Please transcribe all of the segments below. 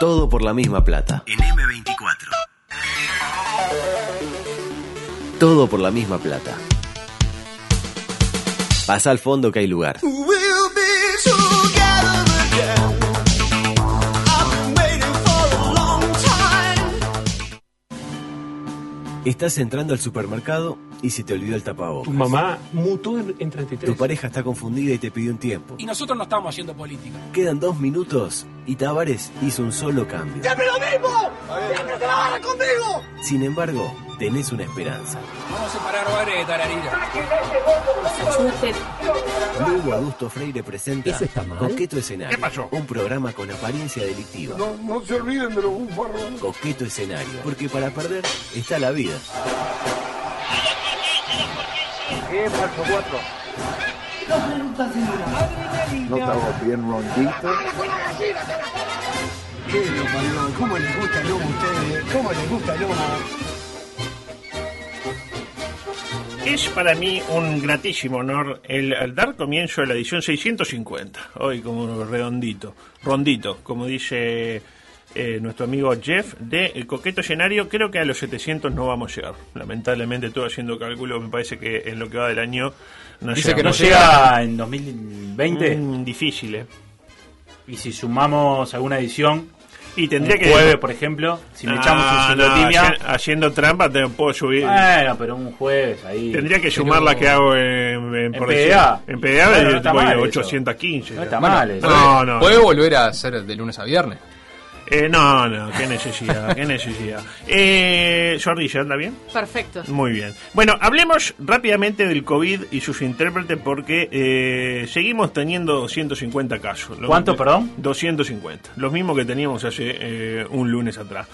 Todo por la misma plata. En M24. Todo por la misma plata. Pasa al fondo que hay lugar. Estás entrando al supermercado y se te olvidó el tapabocas. Tu mamá mutó en, en 33. Tu pareja está confundida y te pidió un tiempo. Y nosotros no estamos haciendo política. Quedan dos minutos y Tavares hizo un solo cambio. ¡Siempre lo mismo! ¡Siempre te la van conmigo! Sin embargo, tenés una esperanza. Vamos a separar bares de tararira. Luego Augusto Freire presenta ¿Eso está mal? Coqueto Escenario. ¿Qué pasó? Un programa con apariencia delictiva. No, no se olviden de los bufarrones. Coqueto Escenario. Porque para perder está la vida. No estamos bien ronditos. ¿Cómo les gusta el lomo a ustedes? ¿Cómo les gusta el lomo? Es para mí un gratísimo honor el, el dar comienzo a la edición 650. Hoy como redondito, rondito, como dice eh, nuestro amigo Jeff, de El Coqueto Escenario. Creo que a los 700 no vamos a llegar. Lamentablemente, todo haciendo cálculo, me parece que en lo que va del año no Dice que no llega en 2020. Mm, difícil, ¿eh? Y si sumamos alguna edición, Y tendría un que... jueves, por ejemplo, si me echamos Ah, un no, Sindotimia. haci- haciendo trampa te puedo subir. Bueno, pero un jueves ahí. Tendría que sumar la que hago en, en, En PDA. En PDA no está voy mal a eso. 815. No está mal eso. No, no. Puede volver a ser de lunes a viernes. Eh, no, no, qué necesidad, qué necesidad. Eh, Zorrilla, ¿anda bien? Perfecto. Muy bien. Bueno, hablemos rápidamente del COVID y sus intérpretes porque eh, seguimos teniendo 250 casos. Lo- ¿Cuánto, perdón? 250. Los mismos que teníamos hace eh, un lunes atrás.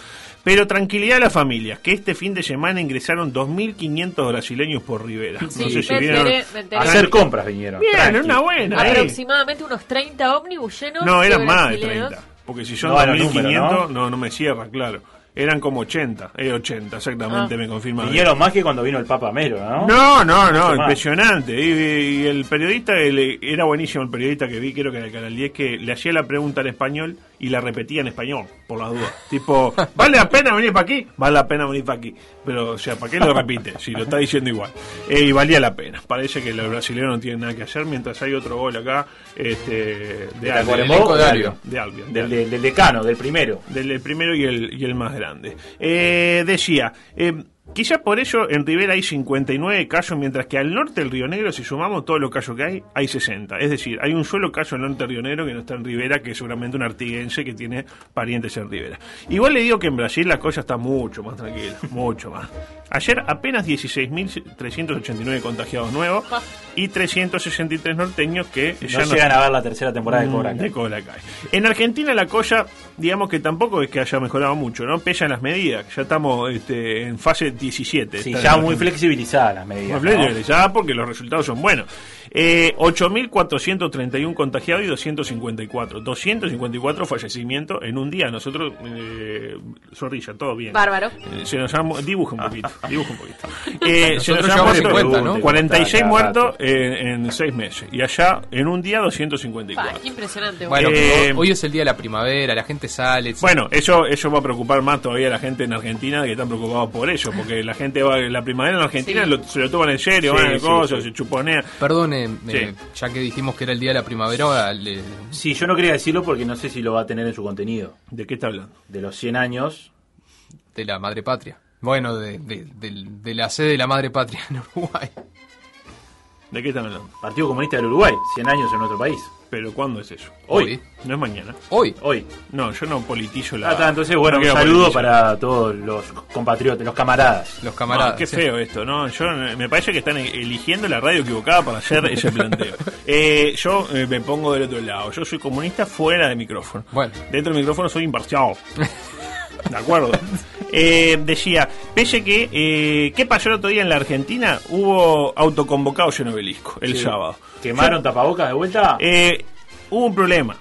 Pero tranquilidad a las familias, que este fin de semana ingresaron 2.500 brasileños por Rivera. Sí, no sé si vieron. enteré, me enteré. A hacer compras vinieron. Bien, tranqui. una buena. eh. Aproximadamente unos 30 ómnibus llenos. No, de eran más de brasileros. 30. Porque si son No, era 2.500, número, ¿no? ¿no? me cierra, claro. Eran como 80, eh, 80, exactamente, Ah. me confirma. Vinieron más que cuando vino el Papa Mero, ¿no? No, no, no, Mucho impresionante. Y, y el periodista, el- era buenísimo el periodista que vi, creo que en el Canal 10, que le hacía la pregunta en español y la repetía en español, por las dudas. Tipo, ¿vale la pena venir para aquí? Vale la pena venir para aquí. Pero, o sea, ¿para qué lo repite? Si lo está diciendo igual. Eh, y valía la pena. Parece que los brasileños no tienen nada que hacer, mientras hay otro gol acá este, de, Albion. De Albion. De Albion. de Del, Albion. del- del decano, del primero. Del el primero y el, y el más grande. Eh, decía, eh, quizá por eso en Rivera hay 59 casos, mientras que al norte del Río Negro, si sumamos todos los casos que hay, hay 60. Es decir, hay un solo caso en el norte del Río Negro que no está en Rivera, que es seguramente un artiguense que tiene parientes en Rivera. Igual le digo que en Brasil la cosa está mucho más tranquila, mucho más. Ayer apenas 16.389 contagiados nuevos y 363 norteños que No ya no llegan a ver la tercera temporada de Cobra Mm, Kai. de Cobra Kai. En Argentina la cosa, digamos que tampoco es que haya mejorado mucho, ¿no? Pesan las medidas, ya estamos este, en fase 17. Sí, ya muy flexibilizadas las medidas. Muy ¿no? flexibilizada porque los resultados son buenos. Eh, 8.431 contagiados y 254. 254 fallecimientos en un día. Nosotros, eh, zorrilla, todo bien. Bárbaro. Eh, se nos ha mu- dibuja un poquito, dibuja un poquito. Eh, se nos han muerto 50, ¿no? 46 Cada muertos en, en 6 meses. Y allá, en un día, 254. Pa, qué impresionante. Bueno. Eh, hoy es el día de la primavera, la gente sale. Bueno, eso eso va a preocupar más todavía a la gente en Argentina que están preocupados por eso, porque la gente va la primavera en Argentina Sí. lo- se lo toman en serio, Sí, van a sí, cosas, sí. se chuponean. Perdone, eh, Sí. ya que dijimos que era el día de la primavera, le- Sí, yo no quería decirlo porque no sé si lo va a tener en su contenido. ¿De qué está hablando? De los 100 años. de la madre patria. Bueno, de, de- del- de la sede de la madre patria en Uruguay. ¿De qué están hablando? Partido Comunista del Uruguay, 100 años en nuestro país. Pero ¿cuándo es eso? Hoy. No es mañana. Hoy. Hoy. No, yo no politizo la Ah, está, entonces, bueno, no un saludo para todos los compatriotas, los camaradas. Los No, camaradas. qué sí. feo esto, ¿no? Yo me parece que están eligiendo la radio equivocada para hacer ese planteo. Eh, yo eh, me pongo del otro lado. Yo soy comunista fuera de micrófono. Bueno. Dentro del micrófono soy imparcial. ¿De acuerdo? Eh, decía, pese que, eh, ¿qué pasó el otro día en la Argentina? Hubo autoconvocados en Obelisco, el Sí. sábado. ¿Quemaron tapabocas de vuelta? Eh, hubo un problema.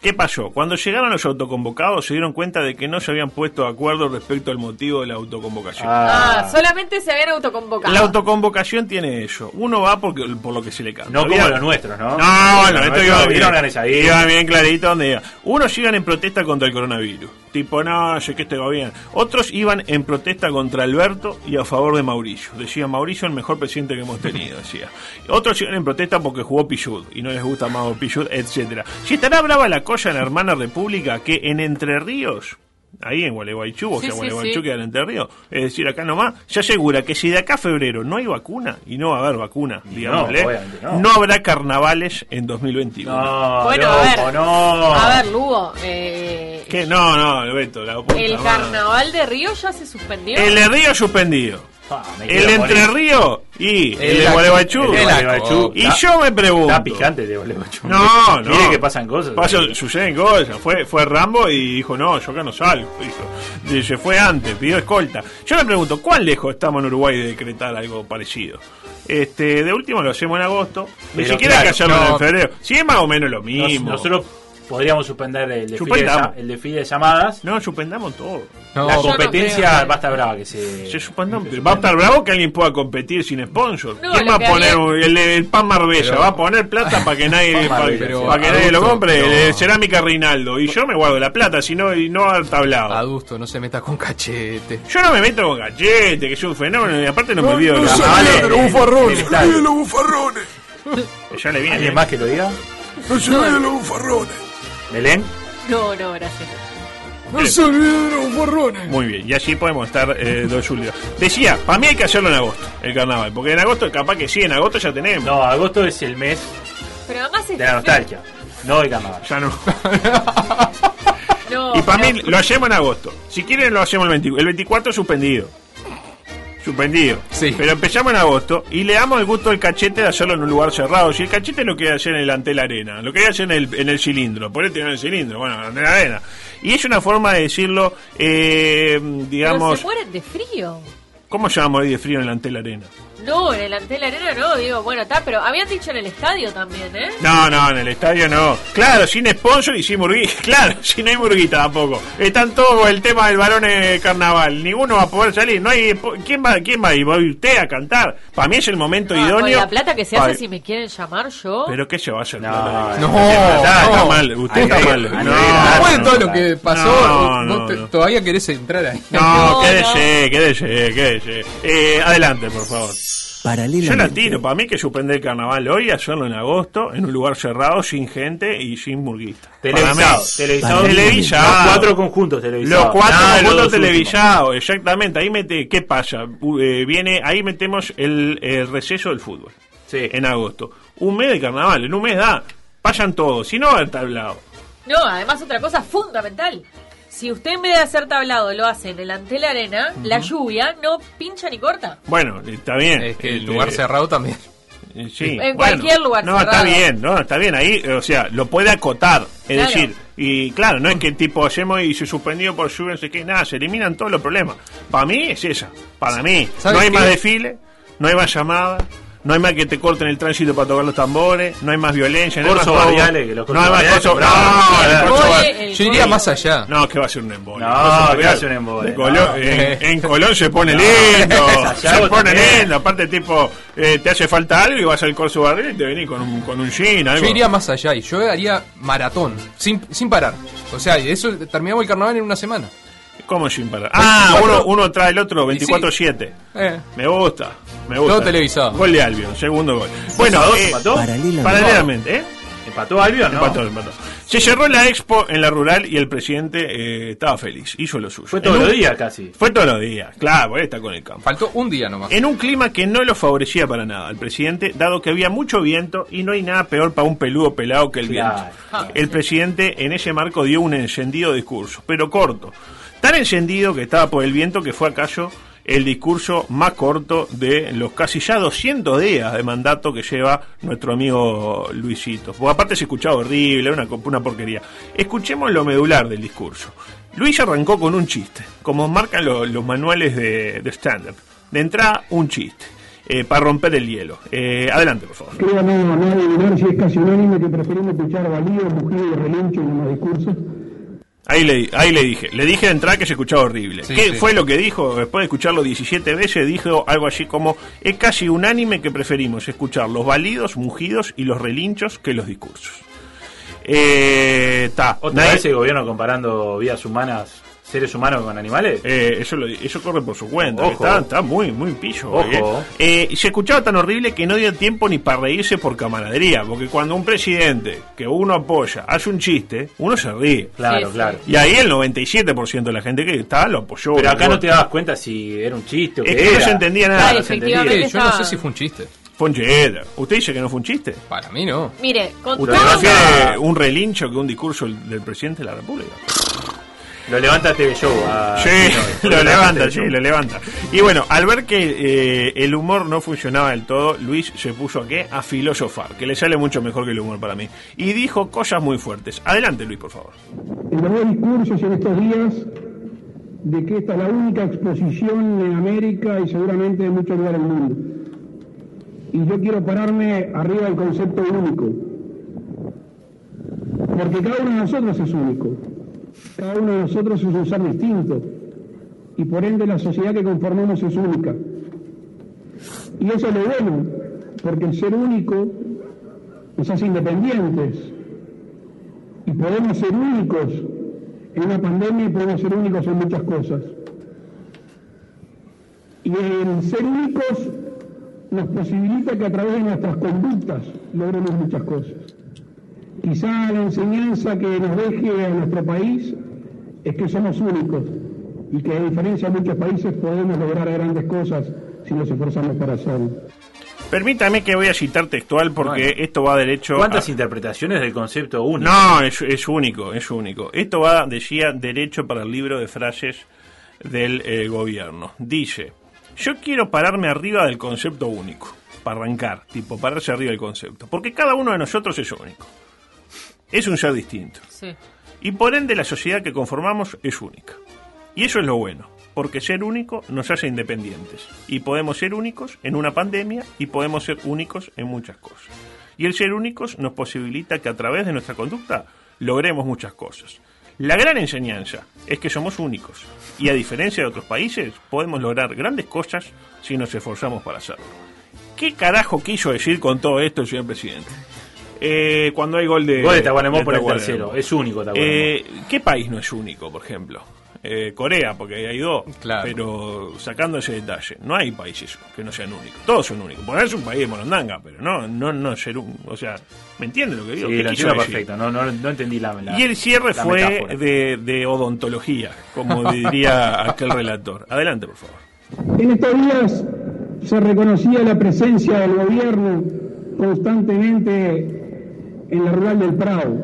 ¿Qué pasó? Cuando llegaron los autoconvocados se dieron cuenta de que no se habían puesto de acuerdo respecto al motivo de la autoconvocación. Ah, solamente se habían autoconvocado. La autoconvocación tiene eso. Uno va porque, por lo que se le canta. No como los nuestros, ¿no? No, bueno, Los esto iba bien. vieron organizadito. Iba bien clarito donde iba. Unos iban en protesta contra el coronavirus. Tipo, no, sé que este va bien. Otros iban en protesta contra Alberto y a favor de Mauricio. Decía, Mauricio el mejor presidente que hemos tenido, decía. Otros iban en protesta porque jugó Pichud y no les gusta más Pichud, etcétera. Si estará brava la cosa en la hermana república que en Entre Ríos... Ahí en Gualeguaychú, o Sí, sea, sí, Gualeguaychú sí. queda en Entre Ríos, es decir, acá nomás, se asegura que si de acá a febrero no hay vacuna, y no va a haber vacuna, digámosle, no. no. habrá carnavales en 2021. No, Bueno, a ver. no. A ver, Lugo, eh, ¿Qué? No, no, Beto, la puta el madre. carnaval de Río ya se suspendió. El de Río suspendido. Ah, El Entre morir. Ríos y el, El de. Gualeguaychú. El de. Y Está- yo me pregunto. Está picante de Gualeguaychú. No, no. Mire que pasan cosas. Pasan- suceden cosas. Fue, fue Rambo y dijo, no, yo acá no salgo. Dijo. Se fue antes, pidió escolta. Yo me pregunto, ¿cuán lejos estamos en Uruguay de decretar algo parecido? Este, de último lo hacemos en agosto. Ni Pero siquiera hay que claro, hacerlo no. en febrero. Si es más o menos lo Nos- mismo. nosotros podríamos suspender el desfile, de, el desfile de llamadas. No, suspendamos todo. No, la no competencia creo que- va a estar brava que se. Se suspendamos. Va a estar bravo que alguien pueda competir sin sponsor. No, ¿Quién va a poner un- el, el pan Marbella? Pero- ¿Va a poner plata para que nadie, para, pero para que nadie lo compre? no. El de cerámica Reinaldo. Y yo me guardo la plata, si no, y no va a haber tablado. Adusto, no se meta con cachete. Yo no me meto con gachete, que es un fenómeno, y aparte no, me No, olvido de no los se bufarrones. No se los bufarrones. Ya le viene. ¿Alguien más que lo diga? No se de los bufarrones. ¿Belén? No, no, gracias. No se olviden de los. Muy bien, y así podemos estar eh, 2 de julio. Decía, para mí hay que hacerlo en agosto, el carnaval, porque en agosto capaz que sí, en agosto ya tenemos. No, agosto es el mes Pero además es de la nostalgia. No de carnaval. Ya no. No, Y para pero- mí lo hacemos en agosto. Si quieren lo hacemos el 24. El 24 suspendido. Suspendido. Sí. Pero empezamos en agosto y le damos el gusto al cachete de hacerlo en un lugar cerrado. Si el cachete lo quiere hacer en el Antel Arena, lo quería hacer en el, en el cilindro, por en el cilindro, bueno, en Antel Arena. Y es una forma de decirlo, eh, pero digamos, se mueren de frío. ¿cómo se va a morir de frío en el Antel Arena? No, en el Antel Arena no, digo, bueno, está, pero habían dicho en el estadio también, ¿eh? No, no, en el estadio no. Claro, sin sponsor y sin murguita. Claro, si no hay murguita tampoco. Están todos con el tema del varón carnaval. Ninguno va a poder salir. No hay. ¿Quién va, quién va a ir? ¿Va a ir usted a cantar? Para mí es el momento Ah, con idóneo. la plata que se hace, si me quieren llamar yo. Pero qué se va a hacer. No, plata? no, está, está no. mal. Usted está mal. No. Después de no, todo lo no. que pasó, No, vos no, te- no. todavía querés entrar ahí. No, No, quédese, quédese, quédese. Eh, adelante, por favor. Yo la tiro, para mí que suspender el carnaval hoy, hacerlo en agosto, en un lugar cerrado, sin gente y sin murguista. Televisado. Televisado. Televisado. Los cuatro conjuntos televisados. Los cuatro Nada los conjuntos dos televisados, exactamente. Ahí mete, ¿qué pasa? Eh, viene, ahí metemos el, el receso del fútbol. Sí. En agosto. Un mes de carnaval, en un mes da. Vayan todos, si no va a haber tablado. No, además otra cosa fundamental. Si usted en vez de hacer tablado lo hace en el Antel Arena, la lluvia no pincha ni corta. Bueno, está bien. Es que el Eh, lugar cerrado también. Eh, Sí, En cualquier lugar No, está bien, no, está bien. Ahí, o sea, lo puede acotar. Es Claro. decir, y claro, no es que tipo hacemos y se suspendió por lluvia, no sé qué, nada, se eliminan todos los problemas. Para mí es esa. Para mí, ¿Sabes no hay qué? más desfile, no hay más llamadas. No hay más que te corten el tránsito para tocar los tambores, no hay más violencia, no hay más Corso robo, barriales, que los no hay más no, el Yo iría más allá. no, que va a ser un embole. No, que va a ser un embole, en, en Colón se pone No, lindo, se pone también. lindo. Aparte, tipo, eh, te hace falta algo y vas al corso barril y te venís con un, con un jean, algo. Yo iría más allá y yo haría maratón, sin, sin parar. O sea, eso terminamos el carnaval en una semana. ¿Cómo sin parar? Ah, 24. uno, uno trae el otro, 24-7. Eh. Me gusta, me gusta. Todo televisado. Gol de Albion, segundo gol. Bueno, ¿Empató? eh, ¿Empató? paralelamente, paralelamente, ¿eh? ¿Empató Albion? No. Empató, empató. Se cerró la expo en la rural y el presidente eh, estaba feliz, hizo lo suyo. Fue todos los días casi. Fue todos los días, claro, porque está con el campo. Faltó un día nomás. En un clima que no lo favorecía para nada al presidente, dado que había mucho viento y no hay nada peor para un peludo pelado que el Claro. viento. El presidente en ese marco dio un encendido discurso, pero corto. Tan encendido que estaba por el viento que fue acaso el discurso más corto de los casi ya 200 días de mandato que lleva nuestro amigo Luisito. Porque aparte se escuchaba horrible, una, una porquería. Escuchemos lo medular del discurso. Luis arrancó con un chiste, como marcan lo- los manuales de, de. De entrada, un chiste. eh, para romper el hielo. Eh, adelante, por favor. Creo no, no adivinar si es casi unánime que preferimos escuchar balíos, mugidos y relinchos en los discursos. Ahí le, ahí le dije, le dije de entrada que se escuchaba horrible. Sí, ¿Qué sí. fue lo que dijo? Después de escucharlo 17 veces, dijo algo así como, es casi unánime que preferimos escuchar los balidos, mugidos y los relinchos que los discursos. Eh. Otra vez el gobierno comparando vidas humanas, seres humanos con animales. Eh, eso, lo- eso corre por su cuenta. Ojo. Está, está muy, muy pillo. Ojo. eh. Eh, se escuchaba tan horrible que no dio tiempo ni para reírse por camaradería. Porque cuando un presidente que uno apoya hace un chiste, uno se ríe. Claro, Sí, sí. claro. Y ahí el 97% de la gente que estaba lo apoyó. Pero acá no te dabas cuenta si era un chiste o Es qué que no era. se entendía nada. Ay, no se entendía. yo no está- sé si fue un chiste. Fue un. ¿Usted dice que no fue un chiste? Para mí no. Mire, con ¿Usted prefiere un relincho que un discurso del presidente de la República? Lo levanta TV Show. a- Sí, no, lo levanta, sí, lo levanta. Y bueno, al ver que eh, el humor no funcionaba del todo, Luis se puso a qué? A filosofar, que le sale mucho mejor que el humor para mí. Y dijo cosas muy fuertes. Adelante, Luis, por favor. En los dos discursos en estos días de que esta es la única exposición en América y seguramente en muchos lugares del mundo. Y yo quiero pararme arriba del concepto único. Porque cada uno de nosotros es único. Cada uno de nosotros es un ser distinto. Y por ende la sociedad que conformamos es única. Y eso es lo bueno, porque el ser único nos hace independientes y podemos ser únicos en una pandemia y podemos ser únicos en muchas cosas. Y el ser únicos nos posibilita que a través de nuestras conductas logremos muchas cosas. Quizá la enseñanza que nos deje a nuestro país es que somos únicos y que a diferencia de muchos países podemos lograr grandes cosas si nos esforzamos para hacerlo. Permítame que voy a citar textual porque Bueno. esto va derecho ¿Cuántas a... interpretaciones del concepto único? No, es, es único, es único. Esto va, decía, derecho para el libro de frases del eh, gobierno. Dice, yo quiero pararme arriba del concepto único, para arrancar, tipo, pararse arriba del concepto, porque cada uno de nosotros es único. Es un ser distinto. Sí. Y por ende la sociedad que conformamos es única. Y eso es lo bueno, porque ser único nos hace independientes. Y podemos ser únicos en una pandemia y podemos ser únicos en muchas cosas. Y el ser únicos nos posibilita que a través de nuestra conducta logremos muchas cosas. La gran enseñanza es que somos únicos y a diferencia de otros países podemos lograr grandes cosas si nos esforzamos para hacerlo. ¿Qué carajo quiso decir con todo esto el señor presidente? Eh, cuando hay gol de... Gol de por el tercero. Es único. Eh, ¿Qué país no es único, por ejemplo? Eh, Corea, porque hay dos. Claro. Pero sacando ese detalle, no hay países que no sean únicos. Todos son únicos. Es un país de Morondanga, pero no, no, no ser un. O sea, ¿me entiende lo que digo? Sí, ¿Qué lo entiendo perfecto. No, no, no entendí la, la Y el cierre fue de odontología, como diría aquel relator. Adelante, por favor. En estos días se reconocía la presencia del gobierno constantemente en la rural del Prado.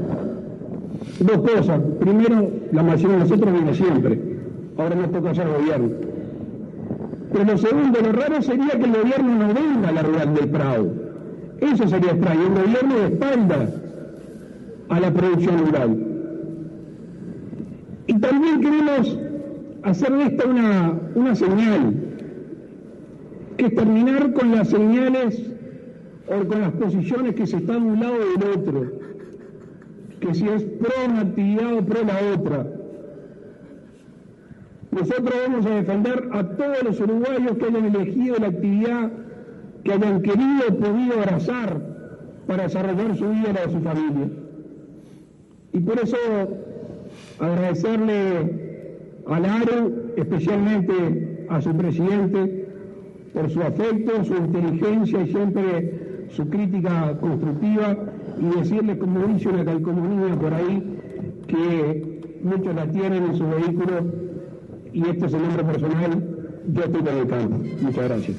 Dos cosas. Primero, la mayoría de nosotros viene siempre. Ahora nos toca hacer gobierno. Pero lo segundo, lo raro sería que el gobierno no venga a la rural del Prado. Eso sería extraño. El gobierno de espalda a la producción rural. Y también queremos hacer de esta una, una señal, que es terminar con las señales o con las posiciones que se están de un lado del otro, que si es pro una actividad o pro la otra. Nosotros vamos a defender a todos los uruguayos que hayan elegido la actividad que hayan querido o podido abrazar para desarrollar su vida y la de su familia. Y por eso agradecerle al ARU, especialmente a su presidente, por su afecto, su inteligencia y siempre su crítica constructiva y decirle, como dice una calcomanía por ahí, que muchos la tienen en su vehículo y este es el nombre personal, yo estoy con el campo. Muchas gracias.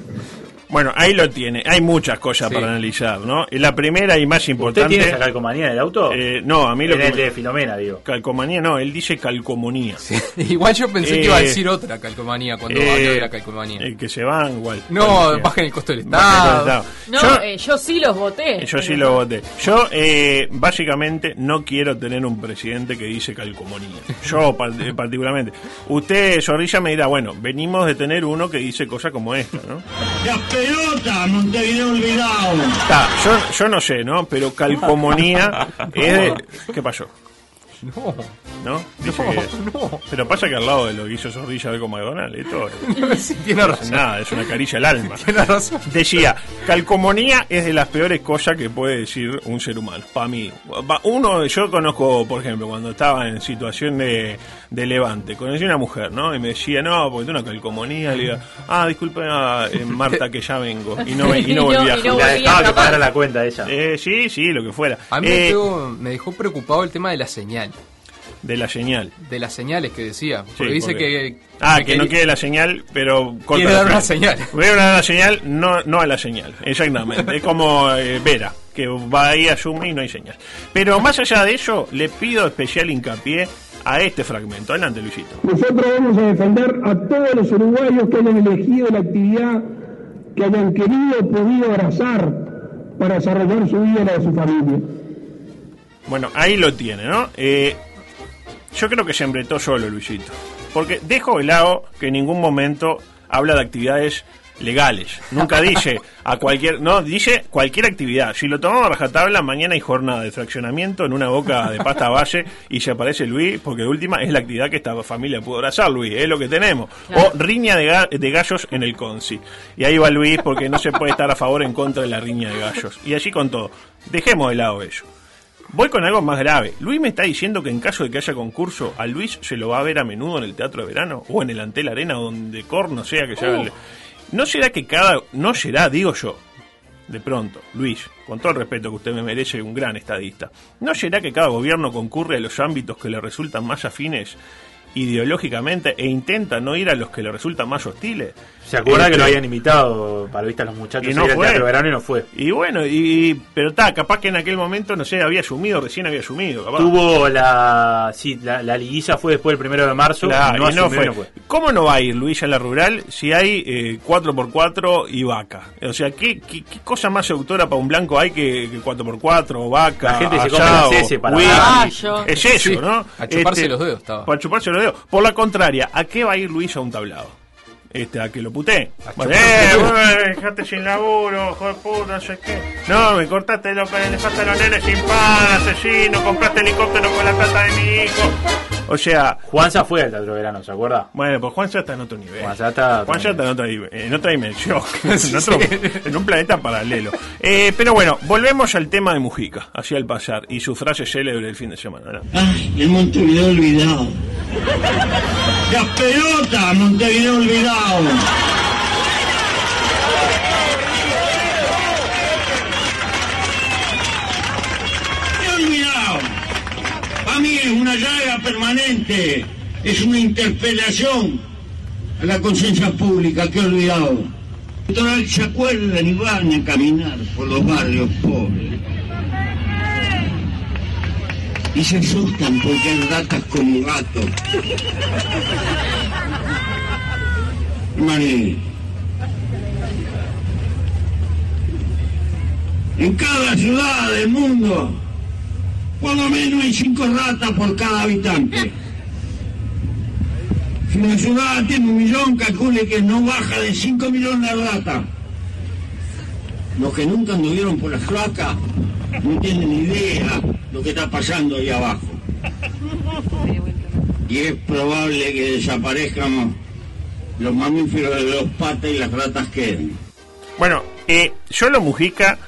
Bueno, ahí lo tiene. Hay muchas cosas Sí. para analizar, ¿no? Y la primera y más ¿Usted importante. tiene esa calcomanía del auto? eh, no, a mí lo en que el me- de Filomena, digo. Calcomanía no, él dice calcomanía. Igual yo pensé Eh, que iba a decir otra calcomanía cuando Eh, habló de la calcomanía. eh, que se van igual. no, bajen el costo del Bajen el costo del Estado. Estado. No, Yo- eh, yo sí los voté. Yo sí lo voté. Yo, eh, básicamente, no quiero tener un presidente que dice calcomanía. Yo, par- eh, particularmente. Usted, Zorrilla, me dirá, bueno, venimos de tener uno que dice cosas como esta, ¿no? Pelota, Montevideo olvidado. Está, yo, yo no sé, ¿no? Pero calcomanía es de... ¿Qué pasó? No, ¿No? Dice no, que- no. Pero pasa que al lado de lo que hizo Zorrilla de con McDonald's, esto Sí, tiene es razón. nada, es una caricia al alma. Tiene razón. Decía, calcomanía es de las peores cosas que puede decir un ser humano, para mí. Uno, yo conozco, por ejemplo, cuando estaba en situación de, de levante, conocí a una mujer, ¿no? Y me decía, no, porque tengo una calcomanía, le digo, ah, disculpe, ah, eh, Marta, que ya vengo. Y no, y no volví a Y no jugar. La volví dejaba a que pagara la cuenta ella. Eh, sí, sí, lo que fuera. A mí me, Eh, quedó- me dejó preocupado el tema de la señal. De la señal. De las señales que decía. Porque Sí, dice porque- que. Ah, que que no quede la señal, pero Quiere la dar una señal. a dar la señal, no, no a la señal, exactamente. Es como eh, Vera, que va ahí a Zoom y no hay señal. Pero más allá de eso, le pido especial hincapié a este fragmento. Adelante, Luisito. Nosotros vamos a defender a todos los uruguayos que hayan elegido la actividad que hayan querido o podido abrazar para desarrollar su vida y la de su familia. Bueno, ahí lo tiene, ¿no? Eh, yo creo que se embretó solo, Luisito. Porque dejo de lado que en ningún momento habla de actividades legales. Nunca dice a cualquier. No, dice cualquier actividad. Si lo tomamos a rajatabla, mañana hay jornada de fraccionamiento en una boca de pasta base y se aparece Luis, porque de última es la actividad que esta familia pudo abrazar, Luis, es lo que tenemos. O riña de, ga- de gallos en el Conci. Y ahí va Luis, porque no se puede estar a favor o en contra de la riña de gallos. Y allí con todo. Dejemos de lado eso. Voy con algo más grave. Luis me está diciendo que en caso de que haya concurso, a Luis se lo va a ver a menudo en el Teatro de Verano o en el Antel Arena o donde corno sea que se haga el- ¿No será que cada... No será, digo yo, de pronto, Luis, con todo el respeto que usted me merece, un gran estadista, ¿no será que cada gobierno concurre a los ámbitos que le resultan más afines ideológicamente e intenta no ir a los que le resultan más hostiles? ¿Se acuerda que Este, lo habían invitado para viste a los muchachos Y no fue. Teatro Verano y no fue? Y bueno, y pero está, capaz que en aquel momento, no sé, había asumido, recién había asumido. Capaz. Tuvo la. Sí, la, la liguilla fue después del primero de marzo. Claro, no y fue. no fue. ¿Cómo no va a ir Luis a la rural si hay eh, 4x4 y vaca? O sea, ¿qué, qué, qué cosa más seductora para un blanco hay que, que 4x4 o vaca? La gente se come heces para? Caballo. Es eso, Sí, ¿no? a chuparse Este, los dedos estaba. Para chuparse los dedos. Por la contraria, ¿a qué va a ir Luis a un tablado? Este, a que lo puté. Bueno, eh, bueno, dejate sin laburo, hijo de puta, no sé qué. No, me cortaste lo que le dejaste a los nenes sin pan, asesino, compraste helicóptero con la plata de mi hijo. O sea, Juanza fue al Teatro Verano, ¿se acuerda? bueno, pues Juan ya está en otro nivel. Juan ya está- Juan ya está en otra, en otra dimensión, en, otro- en un planeta paralelo. Eh, pero bueno, volvemos al tema de Mujica, hacia el pasar, y su frase célebre del fin de semana. ¿no? Ay, el Montevideo olvidado. Las pelotas, Montevideo olvidado. Permanente, es una interpelación a la conciencia pública que he olvidado. Total, se acuerdan y van a caminar por los barrios pobres. Y se asustan porque hay ratas como gatos. Maní. En cada ciudad del mundo, por lo menos hay cinco ratas por cada habitante. Si una ciudad tiene un millón, calcule que no baja de 5 millones de ratas. Los que nunca anduvieron por las cloacas no tienen idea lo que está pasando ahí abajo. Y es probable que desaparezcan los mamíferos de dos patas y las ratas queden. Bueno, eh, solo Mujica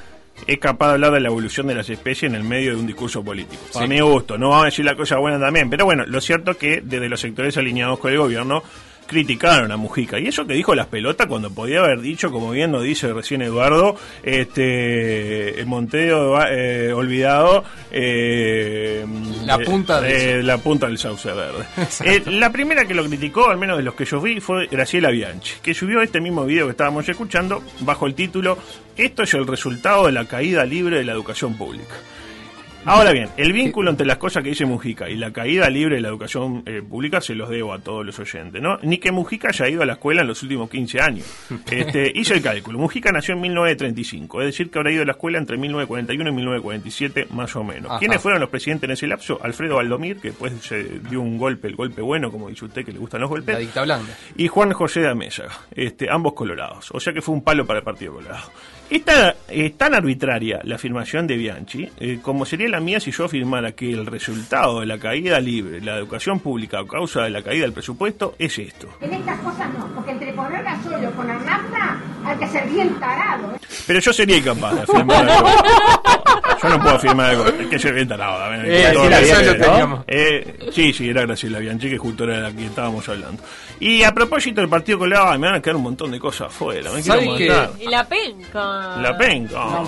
es capaz de hablar de la evolución de las especies en el medio de un discurso político. Para mi gusto, no vamos a decir la cosa buena también, pero bueno, lo cierto es que desde los sectores alineados con el gobierno criticaron a Mujica. Y eso que dijo las pelotas cuando podía haber dicho, como bien nos dice recién Eduardo, este el Monteo eh, olvidado, eh, La punta del- eh, la punta del sauce verde. Eh, la primera que lo criticó, al menos de los que yo vi, fue Graciela Bianchi, que subió este mismo video que estábamos escuchando bajo el título Esto es el resultado de la caída libre de la educación pública. Ahora bien, el vínculo entre las cosas que dice Mujica y la caída libre de la educación eh, pública se los debo a todos los oyentes, ¿no? Ni que Mujica haya ido a la escuela en los últimos 15 años. Este, hice el cálculo. Mujica nació en 1935, es decir, que habrá ido a la escuela entre 1941 y 1947, más o menos. Ajá. ¿Quiénes fueron los presidentes en ese lapso? Alfredo Valdomir, que después se dio un golpe, el golpe bueno, como dice usted, que le gustan los golpes La dicta blanda. y Juan José de Amézaga, este, ambos colorados. O sea que fue un palo para el Partido Colorado. Esta, es tan arbitraria la afirmación de Bianchi eh, como sería la mía si yo afirmara que el resultado de la caída libre, la educación pública a causa de la caída del presupuesto es esto. En estas cosas no, porque entre poner gasolio con nafta hay que ser bien tarado. ¿eh? Pero yo sería incapaz de afirmar algo. Yo no puedo afirmar algo. Es que ser bien tarado. también, Eh, sí. Eh, sí, sí, era Graciela Bianchi, que justo era la que estábamos hablando. Y a propósito del Partido Colorado, me van a quedar un montón de cosas afuera. Me quiero ¿Sabe que- la penca. La penca.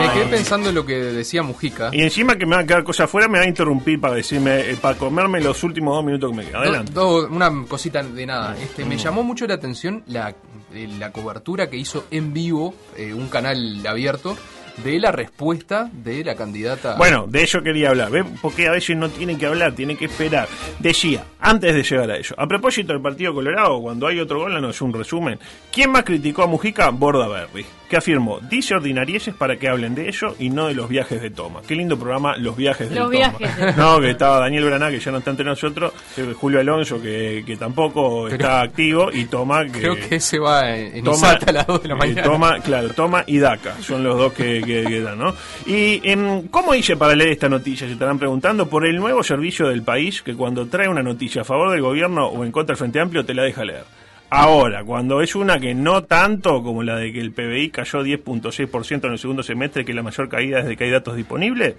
Me quedé pensando en lo que decía Mujica. Y encima que me van a quedar cosas afuera, me va a interrumpir para decirme, eh, para comerme los últimos dos minutos que me quedan. Adelante. Do- do- una cosita de nada. Este, me llamó mucho la atención la, eh, la cobertura que hizo en vivo eh, un canal abierto de la respuesta de la candidata. Bueno, de ello quería hablar, ¿ven? Porque a veces no tienen que hablar, tienen que esperar. Decía, antes de llegar a ello, a propósito del Partido Colorado, cuando hay otro gol, no es un resumen. ¿Quién más criticó a Mujica? Borda Berry, que afirmó, dice ordinarieses para que hablen de ello y no de los viajes de Toma. Qué lindo programa, Los viajes de Los Toma. viajes No, que estaba Daniel Braná, que ya no está entre nosotros, Julio Alonso, que, que tampoco está activo, y Toma, que... Creo que se va en, Toma, a las 2 de la mañana. Toma, claro, Toma y Daca son los dos que, que, que dan, ¿no? Y em, ¿cómo hice para leer esta noticia? Se estarán preguntando por el nuevo servicio del país que cuando trae una noticia a favor del gobierno o en contra del Frente Amplio te la deja leer. Ahora, cuando es una que no tanto como la de que el PBI cayó 10.6% en el segundo semestre, que es la mayor caída desde que hay datos disponibles,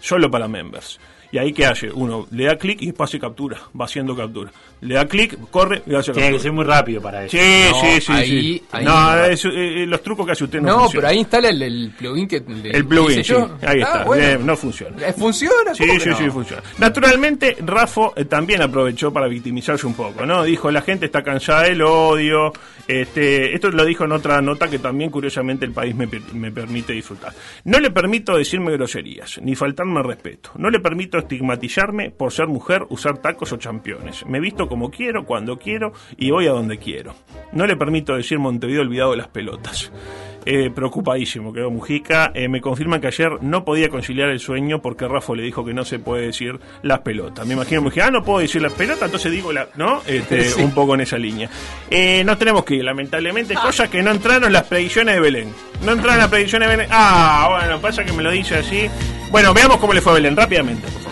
solo para members. Y ahí que hace, uno le da clic y después hace captura, va haciendo captura. Le da clic, corre y hace captura. Tiene que ser muy rápido para eso. Sí, No, sí, sí, ahí- sí. ahí- no, es, eh, los trucos que hace usted no, No, funcionan. pero ahí instala el, el plugin que le El plugin, hice sí, yo. ahí Ah, está, bueno. eh, no funciona. Eh, ¿Funciona? Sí, ¿Cómo que sí, no? sí, funciona. Naturalmente, Rafo eh, también aprovechó para victimizarse un poco, ¿no? Dijo, la gente está cansada del odio. Este, esto lo dijo en otra nota que también, curiosamente, el país me, me permite disfrutar. No le permito decirme groserías, ni faltarme al respeto. No le permito estigmatizarme por ser mujer, usar tacos o championes. Me visto como quiero, cuando quiero y voy a donde quiero. No le permito decir Montevideo olvidado de las pelotas. Eh, preocupadísimo quedó Mujica. Eh, me confirma que ayer no podía conciliar el sueño porque Rafa le dijo que no se puede decir las pelotas. Me imagino Mujica, ah, no puedo decir las pelotas, entonces digo la. ¿No? Este, Sí. Un poco en esa línea. Eh, nos tenemos que ir, lamentablemente, cosas que no entraron en las predicciones de Belén. No entraron en las predicciones de Belén. Ah, bueno, pasa que me lo dice así. Bueno, veamos cómo le fue a Belén, rápidamente, por favor.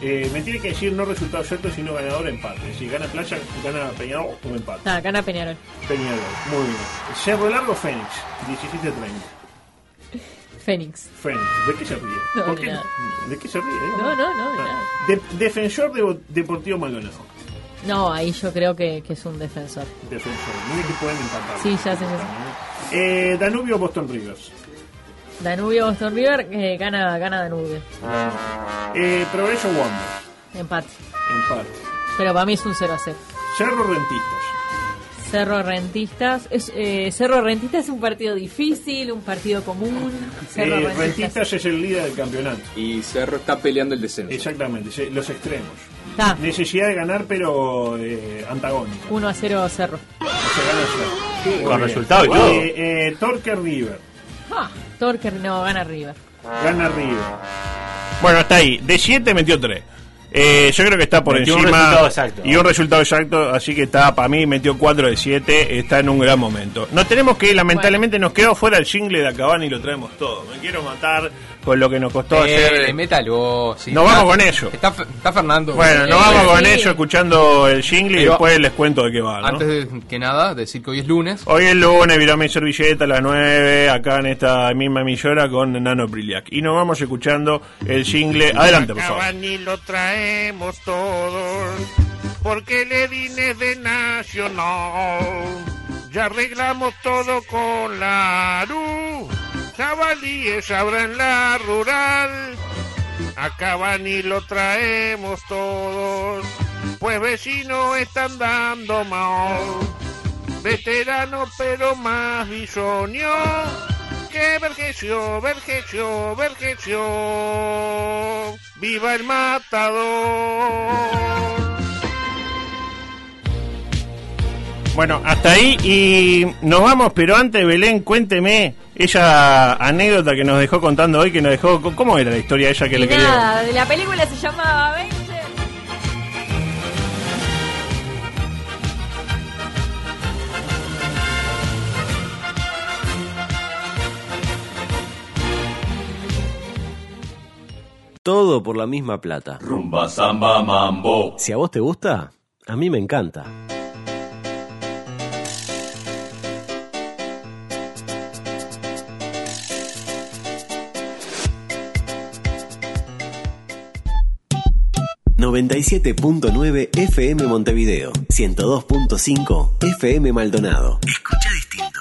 Eh, me tiene que decir no resultado cierto, sino ganador empate. Si gana Playa, gana Peñarol o empate. Ah, gana Peñarol. Peñarol, muy bien. Cerro Largo, Fénix, 17.30. Fénix. Fénix, ¿de qué se ríe? No, ¿Por de qué? ¿De qué se ríe? No, no, no, de Ah. nada. De- defensor de, Deportivo Maldonado. No, ahí yo creo que, que es un defensor. Defensor, mire que pueden empatar. Sí, ya sé, ya Eh, Danubio, Boston Rivers. Danubio Boston River eh, gana, gana Danubio. Eh, Progreso Wander, Empate. empate. Pero para mí es un 0 a 0. Cerro Rentistas. Cerro Rentistas. Es, eh, Cerro Rentistas es un partido difícil, un partido común. Cerro Eh, Rentistas. Rentistas es el líder del campeonato. Y Cerro está peleando el descenso. Exactamente, los extremos. Ah. Necesidad de ganar, pero eh, antagónica. 1 a 0 Cerro. Se gana Cerro. Con bien. resultado y todo. Eh, eh, Torque River. Ah, Torque no, gana River. Gana River. Bueno, está ahí. De 7 metió 3. Eh, yo creo que está por Metió un encima. resultado exacto. Y un resultado exacto, así que está, para mí, metió 4 de 7. Está en un gran momento. Nos tenemos que lamentablemente nos quedó fuera el jingle de Acabani y lo traemos todo. Me quiero matar con lo que nos costó hacer. Eh, métalo. sí. Nos Está- vamos con ello. Está, está Fernando. Bueno, nos Eh, vamos con sí. ello escuchando el jingle y después les cuento de qué va. ¿no? Antes de que nada, decir que hoy es lunes. Hoy es lunes, virá mi servilleta a las 9, acá en esta misma emisora con Nano Briliac. Y nos vamos escuchando el jingle. Adelante, por favor. Lo traemos todos, porque le vine de Nacional. Ya arreglamos todo con la ARU, jabalíes habrá en la rural. A Cavani lo traemos todos, pues vecinos están dando mal. Veterano pero más bisonio, porque Vergesio, Vergesio, Vergesio. ¡Viva el matador! Bueno, hasta ahí y nos vamos, pero antes Belén, cuénteme ella anécdota que nos dejó contando hoy, que nos dejó, ¿cómo era la historia ella que Y le quería? nada, de la película se llamaba Avenger. Todo por la misma plata. Rumba, samba, mambo. Si a vos te gusta, a mí me encanta. 97.9 FM Montevideo, 102.5 FM Maldonado. Escucha distinto.